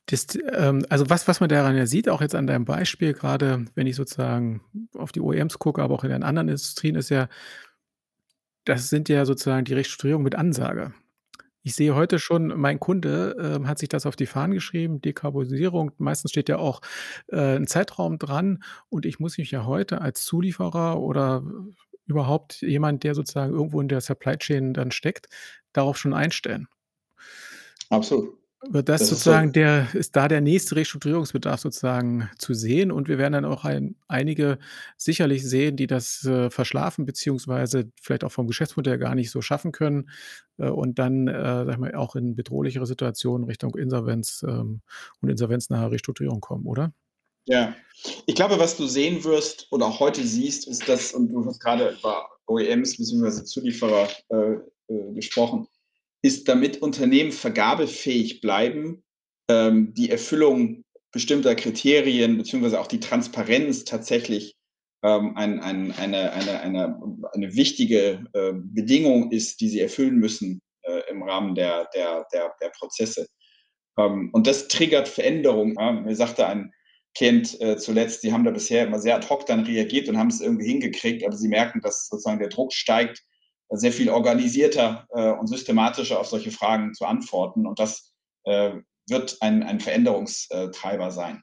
Das, ähm, also was, was man daran ja sieht, auch jetzt an deinem Beispiel, gerade wenn ich sozusagen auf die OEMs gucke, aber auch in den anderen Industrien, ist ja, das sind ja sozusagen die Restrukturierung mit Ansage. Ich sehe heute schon, mein Kunde ähm, hat sich das auf die Fahnen geschrieben, Dekarbonisierung. Meistens steht ja auch äh, ein Zeitraum dran und ich muss mich ja heute als Zulieferer oder überhaupt jemand, der sozusagen irgendwo in der Supply Chain dann steckt, darauf schon einstellen. Absolut. Wird das Das ist sozusagen so. der ist da der nächste Restrukturierungsbedarf sozusagen zu sehen und wir werden dann auch ein einige sicherlich sehen, die das, äh, verschlafen beziehungsweise vielleicht auch vom Geschäftsmodell gar nicht so schaffen können, äh, und dann, äh, ich mal, auch in bedrohlichere Situationen Richtung Insolvenz, ähm, und insolvenznahe Restrukturierung kommen, oder? Ja. Ich glaube, was du sehen wirst oder auch heute siehst, ist das und du hast gerade über OEMs beziehungsweise Zulieferer, äh, äh, gesprochen, ist, damit Unternehmen vergabefähig bleiben, ähm, die Erfüllung bestimmter Kriterien beziehungsweise auch die Transparenz tatsächlich ähm, ein, ein, eine, eine, eine, eine wichtige äh, Bedingung ist, die sie erfüllen müssen äh, im Rahmen der, der, der, der Prozesse. Ähm, und das triggert Veränderungen. Ja? Mir sagte ein Kind äh, zuletzt, die haben da bisher immer sehr ad hoc dann reagiert und haben es irgendwie hingekriegt, aber sie merken, dass sozusagen der Druck steigt, sehr viel organisierter äh, und systematischer auf solche Fragen zu antworten. Und das äh, wird ein, ein Veränderungstreiber sein.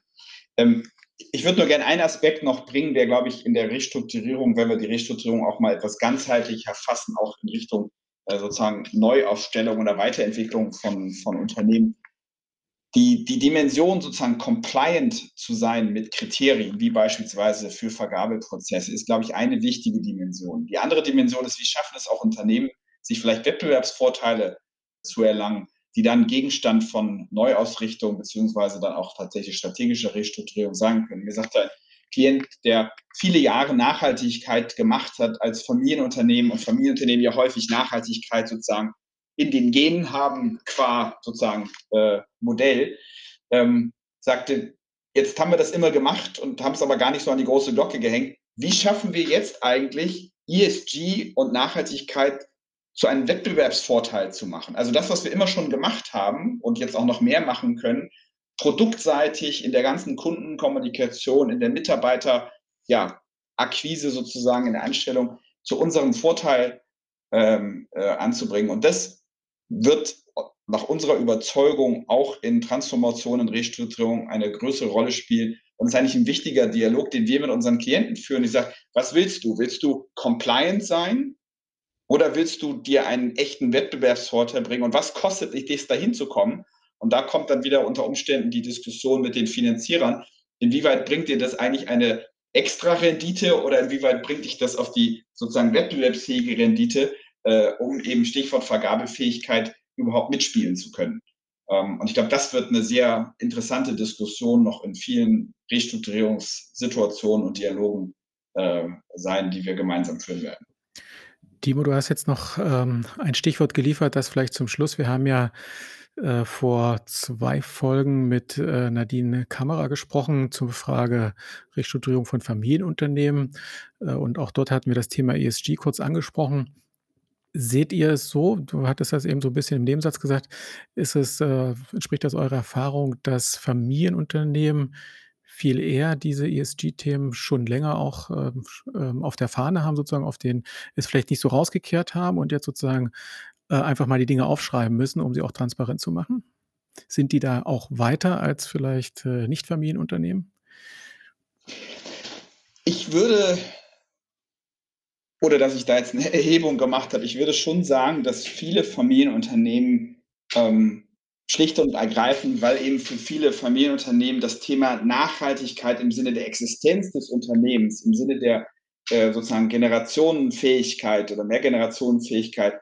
Ähm, ich würde nur gerne einen Aspekt noch bringen, der, glaube ich, in der Restrukturierung, wenn wir die Restrukturierung auch mal etwas ganzheitlich erfassen, auch in Richtung äh, sozusagen Neuaufstellung oder Weiterentwicklung von, von Unternehmen, die, die Dimension sozusagen compliant zu sein mit Kriterien, wie beispielsweise für Vergabeprozesse, ist, glaube ich, eine wichtige Dimension. Die andere Dimension ist, wie schaffen es auch Unternehmen, sich vielleicht Wettbewerbsvorteile zu erlangen, die dann Gegenstand von Neuausrichtung beziehungsweise dann auch tatsächlich strategischer Restrukturierung sein können. Mir sagt ein Klient, der viele Jahre Nachhaltigkeit gemacht hat als Familienunternehmen und Familienunternehmen ja häufig Nachhaltigkeit sozusagen in den Genen haben, qua sozusagen äh, Modell, ähm, sagte, jetzt haben wir das immer gemacht und haben es aber gar nicht so an die große Glocke gehängt. Wie schaffen wir jetzt eigentlich ESG und Nachhaltigkeit zu einem Wettbewerbsvorteil zu machen. Also das, was wir immer schon gemacht haben und jetzt auch noch mehr machen können, produktseitig in der ganzen Kundenkommunikation, in der Mitarbeiter, ja, Akquise sozusagen, in der Anstellung zu unserem Vorteil ähm, äh, anzubringen. Und das wird nach unserer Überzeugung auch in Transformation und Restrukturierung eine größere Rolle spielen. Und es ist eigentlich ein wichtiger Dialog, den wir mit unseren Klienten führen. Ich sage, was willst du? Willst du compliant sein? Oder willst du dir einen echten Wettbewerbsvorteil bringen? Und was kostet dich das, dahin zu kommen? Und da kommt dann wieder unter Umständen die Diskussion mit den Finanzierern. Inwieweit bringt dir das eigentlich eine extra Rendite oder inwieweit bringt dich das auf die sozusagen wettbewerbsfähige Rendite, äh, um eben Stichwort Vergabefähigkeit überhaupt mitspielen zu können? Ähm, und ich glaube, das wird eine sehr interessante Diskussion noch in vielen Restrukturierungssituationen und Dialogen äh, sein, die wir gemeinsam führen werden. Timo, du hast jetzt noch ähm, ein Stichwort geliefert, das vielleicht zum Schluss. Wir haben ja äh, vor zwei Folgen mit äh, Nadine Kammerer gesprochen zur Frage Restrukturierung von Familienunternehmen. Äh, und auch dort hatten wir das Thema ESG kurz angesprochen. Seht ihr es so, du hattest das eben so ein bisschen im Nebensatz gesagt, ist es, äh, entspricht das eurer Erfahrung, dass Familienunternehmen viel eher diese ESG-Themen schon länger auch ähm, ähm, auf der Fahne haben, sozusagen auf den es vielleicht nicht so rausgekehrt haben und jetzt sozusagen äh, einfach mal die Dinge aufschreiben müssen, um sie auch transparent zu machen? Sind die da auch weiter als vielleicht äh, Nicht-Familienunternehmen? Ich würde, oder dass ich da jetzt eine Erhebung gemacht habe, ich würde schon sagen, dass viele Familienunternehmen ähm, schlicht und ergreifend, weil eben für viele Familienunternehmen das Thema Nachhaltigkeit im Sinne der Existenz des Unternehmens, im Sinne der äh, sozusagen Generationenfähigkeit oder Mehrgenerationenfähigkeit,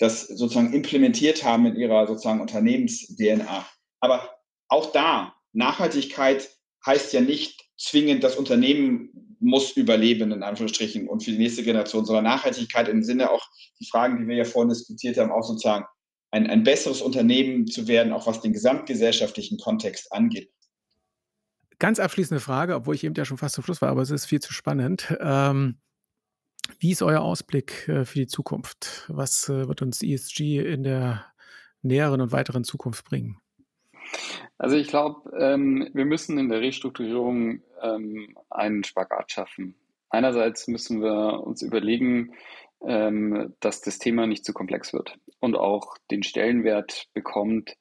das sozusagen implementiert haben in ihrer sozusagen Unternehmens-DNA. Aber auch da, Nachhaltigkeit heißt ja nicht zwingend, das Unternehmen muss überleben, in Anführungsstrichen, und für die nächste Generation, sondern Nachhaltigkeit im Sinne auch die Fragen, die wir ja vorhin diskutiert haben, auch sozusagen ein, ein besseres Unternehmen zu werden, auch was den gesamtgesellschaftlichen Kontext angeht. Ganz abschließende Frage, obwohl ich eben ja schon fast zum Schluss war, aber es ist viel zu spannend. Ähm, wie ist euer Ausblick äh, für die Zukunft? Was äh, wird uns ESG in der näheren und weiteren Zukunft bringen? Also ich glaube, ähm, wir müssen in der Restrukturierung ähm, einen Spagat schaffen. Einerseits müssen wir uns überlegen, ähm, dass das Thema nicht zu komplex wird und auch den Stellenwert bekommt,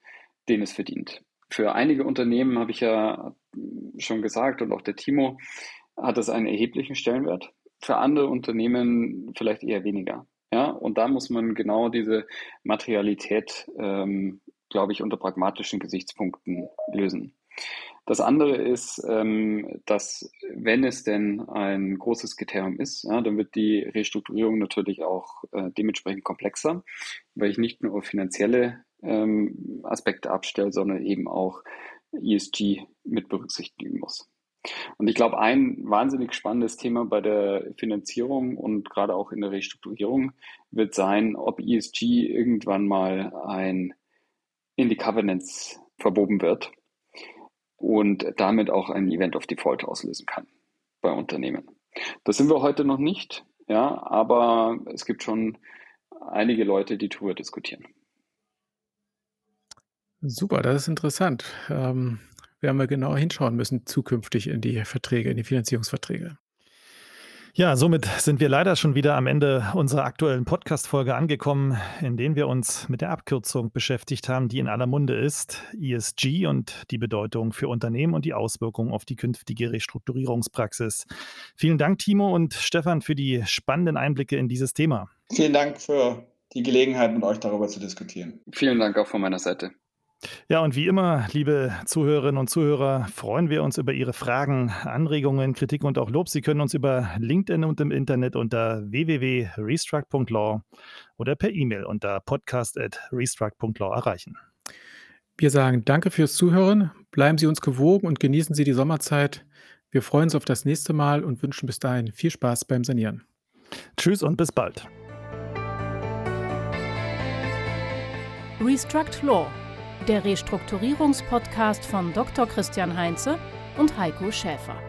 den es verdient. Für einige Unternehmen habe ich ja schon gesagt und auch der Timo hat das einen erheblichen Stellenwert. Für andere Unternehmen vielleicht eher weniger. Ja, und da muss man genau diese Materialität, ähm, glaube ich, unter pragmatischen Gesichtspunkten lösen. Das andere ist, ähm, dass wenn es denn ein großes Kriterium ist, ja, dann wird die Restrukturierung natürlich auch äh, dementsprechend komplexer, weil ich nicht nur finanzielle ähm, Aspekte abstelle, sondern eben auch ESG mit berücksichtigen muss. Und ich glaube, ein wahnsinnig spannendes Thema bei der Finanzierung und gerade auch in der Restrukturierung wird sein, ob ESG irgendwann mal ein in die Covenants verwoben wird und damit auch ein Event of Default auslösen kann bei Unternehmen. Das sind wir heute noch nicht, ja, aber es gibt schon einige Leute, die darüber diskutieren. Super, das ist interessant. Ähm, werden wir genauer hinschauen müssen zukünftig in die Verträge, in die Finanzierungsverträge. Ja, somit sind wir leider schon wieder am Ende unserer aktuellen Podcast-Folge angekommen, in denen wir uns mit der Abkürzung beschäftigt haben, die in aller Munde ist, ESG und die Bedeutung für Unternehmen und die Auswirkungen auf die künftige Restrukturierungspraxis. Vielen Dank, Timo und Stefan, für die spannenden Einblicke in dieses Thema. Vielen Dank für die Gelegenheit, mit euch darüber zu diskutieren. Vielen Dank auch von meiner Seite. Ja, und wie immer, liebe Zuhörerinnen und Zuhörer, freuen wir uns über Ihre Fragen, Anregungen, Kritik und auch Lob. Sie können uns über LinkedIn und im Internet unter www.restruct.law oder per E-Mail unter podcast.restruct.law erreichen. Wir sagen Danke fürs Zuhören, bleiben Sie uns gewogen und genießen Sie die Sommerzeit. Wir freuen uns auf das nächste Mal und wünschen bis dahin viel Spaß beim Sanieren. Tschüss und bis bald. Restruct Law der Restrukturierungspodcast von Dr. Christian Heinze und Heiko Schäfer.